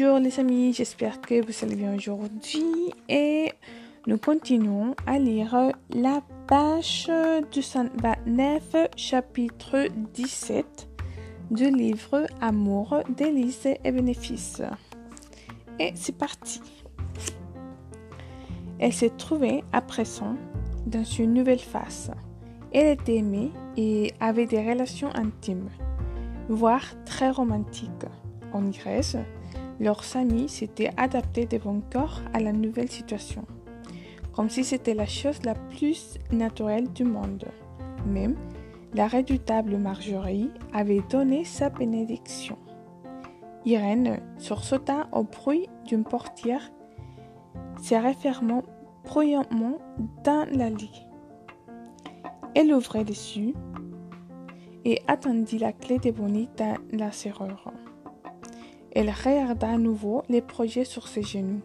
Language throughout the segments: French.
Bonjour les amis, j'espère que vous allez bien aujourd'hui et nous continuons à lire la page 229 chapitre 17 du livre Amour, délices et bénéfices. Et c'est parti. Elle s'est trouvée à présent dans une nouvelle phase. Elle était aimée et avait des relations intimes, voire très romantiques. En Grèce, leurs amis s'étaient adaptés de bon corps à la nouvelle situation, comme si c'était la chose la plus naturelle du monde. Même la redoutable Marjorie avait donné sa bénédiction. Irène sursauta au bruit d'une portière se refermant bruyamment dans la lit. Elle ouvrait dessus et attendit la clé de Bonnie dans la serrure. Elle regarda à nouveau les projets sur ses genoux.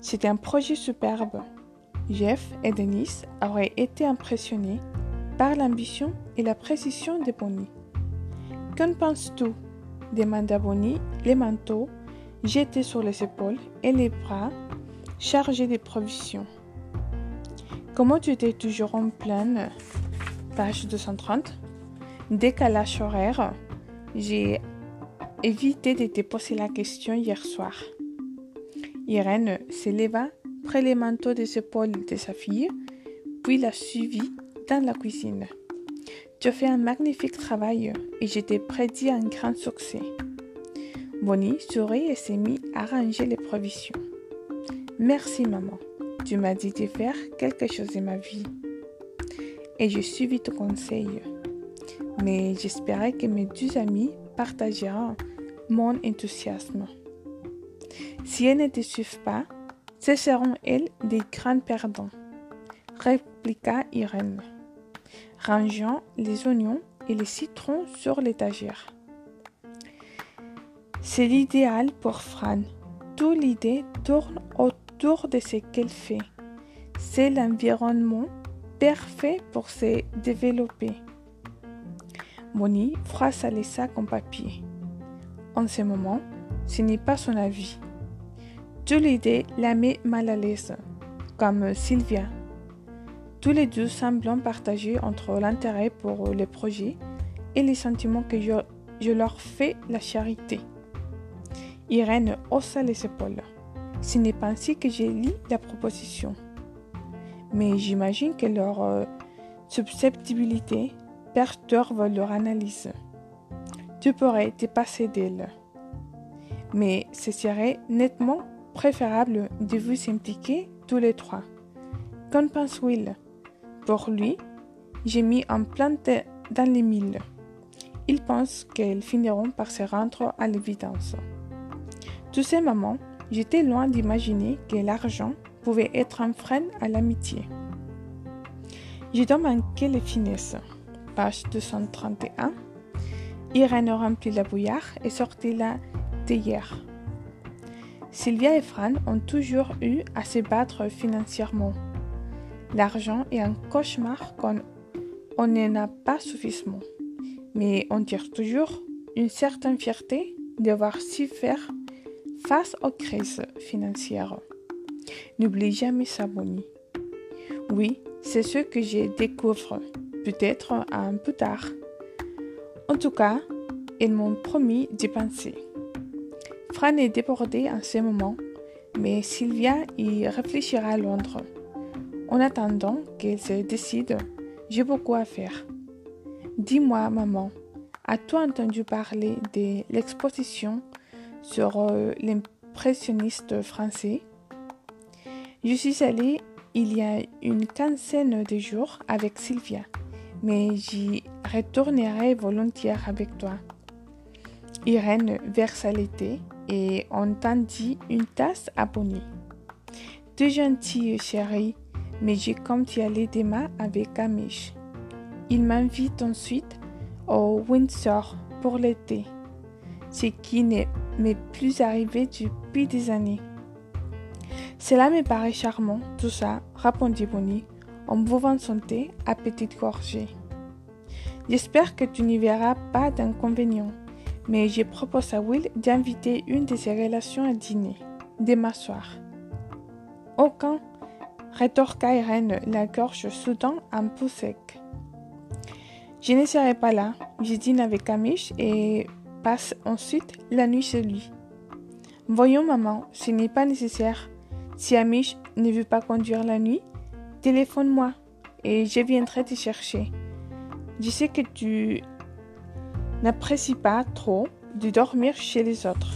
C'était un projet superbe. Jeff et Denis auraient été impressionnés par l'ambition et la précision de Bonnie. Qu'en penses-tu? demanda Bonnie, les manteaux jetés sur les épaules et les bras chargés de provisions. Comment tu étais toujours en pleine Page 230. Décalage horaire. J'ai évité de te poser la question hier soir. Irène se leva, près les manteaux des épaules de sa fille, puis la suivit dans la cuisine. Tu as fait un magnifique travail et je t'ai prédit un grand succès. Bonnie sourit et s'est mis à ranger les provisions. Merci maman, tu m'as dit de faire quelque chose de ma vie. Et je suivi ton conseil. Mais j'espérais que mes deux amis partageront mon enthousiasme. Si elles ne te suivent pas, ce seront elles des grands perdants, répliqua Irène, rangeant les oignons et les citrons sur l'étagère. C'est l'idéal pour Fran. Toute l'idée tourne autour de ce qu'elle fait. C'est l'environnement parfait pour se développer. Bonnie froissa les sacs en papier. En ce moment, ce n'est pas son avis. Toute l'idée la met mal à l'aise, comme Sylvia. Tous les deux semblent partager entre l'intérêt pour le projet et les sentiments que je, leur fais la charité. Irène haussa les épaules. Ce n'est pas ainsi que j'ai lu la proposition. Mais j'imagine que leur euh, susceptibilité perturbe leur analyse. Tu pourrais te passer d'elle. Mais ce serait nettement préférable de vous impliquer tous les trois. Qu'en pense Will? Pour lui, j'ai mis un plante dans les mille. Il pense qu'elles finiront par se rendre à l'évidence. Tous ces moments, j'étais loin d'imaginer que l'argent pouvait être un frein à l'amitié. J'ai donc manqué les finesses. Page 231. Irène remplit la bouillard et sortit la théière. Sylvia et Fran ont toujours eu à se battre financièrement. L'argent est un cauchemar quand on n'en a pas suffisamment. Mais on tire toujours une certaine fierté de voir si faire face aux crises financières. N'oublie jamais ça, Bonnie. Oui, c'est ce que j'ai découvert, peut-être un peu tard. En tout cas, ils m'ont promis d'y penser. Fran est débordé en ce moment, mais Sylvia y réfléchira à Londres. En attendant qu'elle se décide, j'ai beaucoup à faire. Dis-moi, maman, as-tu entendu parler de l'exposition sur euh, l'impressionniste français? Je suis allée il y a une quinzaine de jours avec Sylvia, mais j'y retournerai volontiers avec toi. Irène versa l'été et on tendit une tasse à Bonnie. Tu gentil, chérie, mais j'ai comme y aller demain avec Amish. Il m'invite ensuite au Windsor pour l'été, ce qui ne m'est plus arrivé depuis des années. Cela me paraît charmant, tout ça, répondit Bonnie, en buvant son thé à petite gorgée. J'espère que tu n'y verras pas d'inconvénient, mais je propose à Will d'inviter une de ses relations à dîner, demain soir. Aucun, rétorqua Irène, la gorge soudain un peu sec. Je ne serai pas là, je dîne avec Amish et passe ensuite la nuit chez lui. Voyons, maman, ce n'est pas nécessaire. Si Amish ne veut pas conduire la nuit, téléphone-moi et je viendrai te chercher. Je sais que tu n'apprécies pas trop de dormir chez les autres.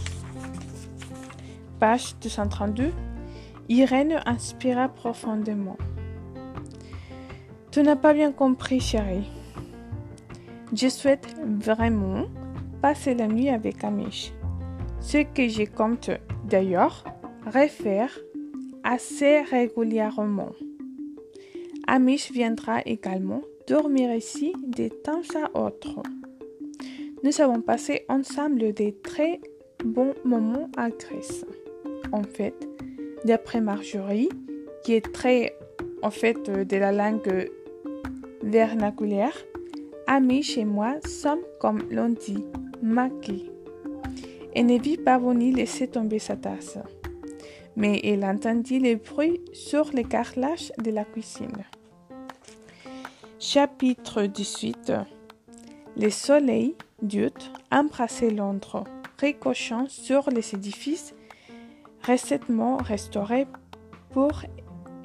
Page 232. Irène inspira profondément. Tu n'as pas bien compris, chérie. Je souhaite vraiment passer la nuit avec Amish. Ce que je compte d'ailleurs refaire assez régulièrement. Amish viendra également dormir ici de temps à autre. Nous avons passé ensemble des très bons moments à Grèce. En fait, d'après Marjorie, qui est très en fait de la langue vernaculaire, Amish et moi sommes comme l'on dit, maquis. Elle ne vit pas venir laisser tomber sa tasse. Mais elle entendit les bruits sur les carrelages de la cuisine. Chapitre 18 Le soleil d'ut embrassait Londres, ricochant sur les édifices récemment restaurés pour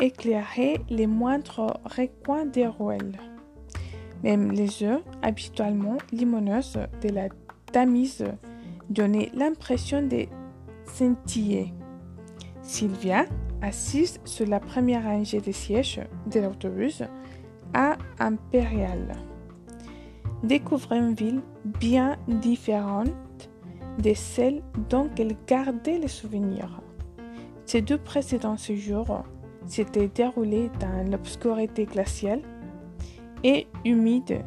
éclairer les moindres recoins des ruelles. Même les œufs, habituellement limoneuses de la Tamise, donnaient l'impression de scintiller. Sylvia, assise sur la première rangée des sièges de l'autobus, à Impérial, découvrait une ville bien différente de celle dont elle gardait les souvenirs. Ces deux précédents séjours s'étaient déroulés dans l'obscurité glaciale et humide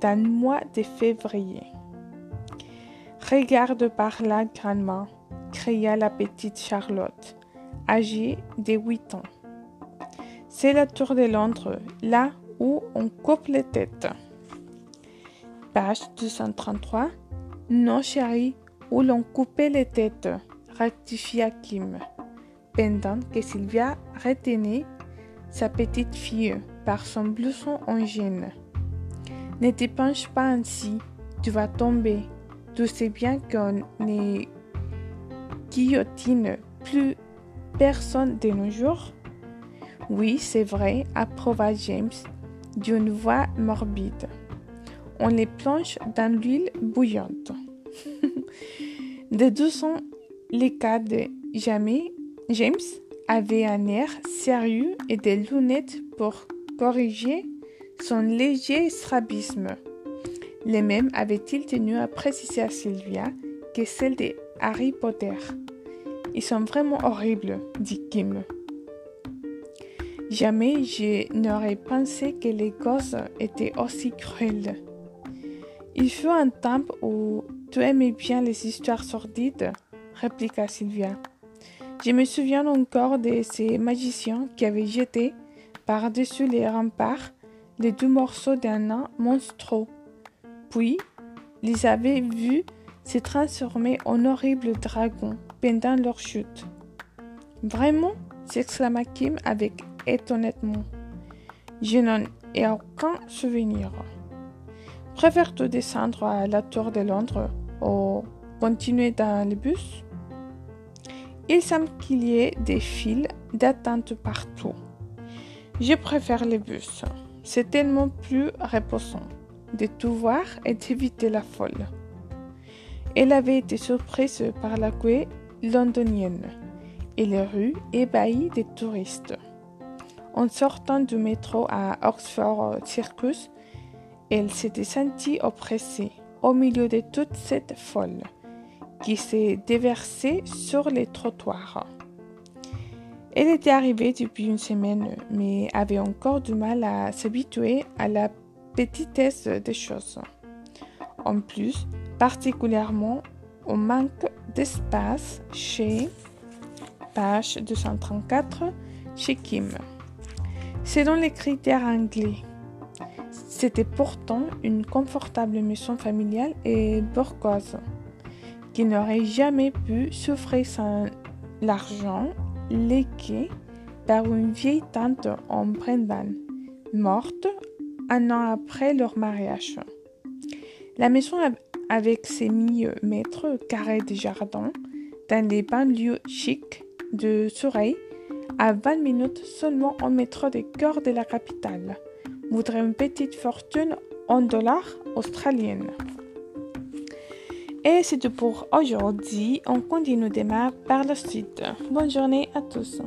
d'un mois de février. Regarde par là, grandement, cria la petite Charlotte, âgée de huit ans. C'est la tour de Londres, là où on coupe les têtes. Page 233. Non, chérie, où l'on coupait les têtes, rectifia Kim, pendant que Sylvia retenait sa petite fille par son blouson en gêne. Ne te penche pas ainsi, tu vas tomber. Tu sais bien qu'on ne guillotine plus personne de nos jours. Oui, c'est vrai, approuva James d'une voix morbide. On les plonge dans l'huile bouillante. de deux ans, les cas de jamais, James avait un air sérieux et des lunettes pour corriger son léger strabisme. Les mêmes avait-il tenu à préciser à Sylvia que celles de Harry Potter? Ils sont vraiment horribles, dit Kim. Jamais je n'aurais pensé que les gosses étaient aussi cruels. Il fut un temps où tu aimais bien les histoires sordides, répliqua Sylvia. Je me souviens encore de ces magiciens qui avaient jeté par-dessus les remparts les deux morceaux d'un nain monstrueux. Puis, les avaient vus se transformer en horribles dragons pendant leur chute. Vraiment s'exclama Kim avec et honnêtement, je n'en ai aucun souvenir. Préfères-tu descendre à la tour de Londres ou continuer dans le bus? Il semble qu'il y ait des files d'attente partout. Je préfère le bus. C'est tellement plus reposant de tout voir et d'éviter la folle. Elle avait été surprise par la queue londonienne et les rues ébahies des touristes. En sortant du métro à Oxford Circus, elle s'était sentie oppressée au milieu de toute cette folle qui s'est déversé sur les trottoirs. Elle était arrivée depuis une semaine, mais avait encore du mal à s'habituer à la petitesse des choses. En plus, particulièrement au manque d'espace chez page 234 chez Kim. Selon les critères anglais, c'était pourtant une confortable maison familiale et bourgeoise qui n'aurait jamais pu souffrir sans l'argent légué par une vieille tante en Brendan, morte un an après leur mariage. La maison avec ses 1000 mètres carrés de jardin dans les banlieues chics de Surrey, à 20 minutes seulement en métro des cœur de la capitale, voudrait une petite fortune en dollars australiens. Et c'est tout pour aujourd'hui. On continue demain par la suite. Bonne journée à tous.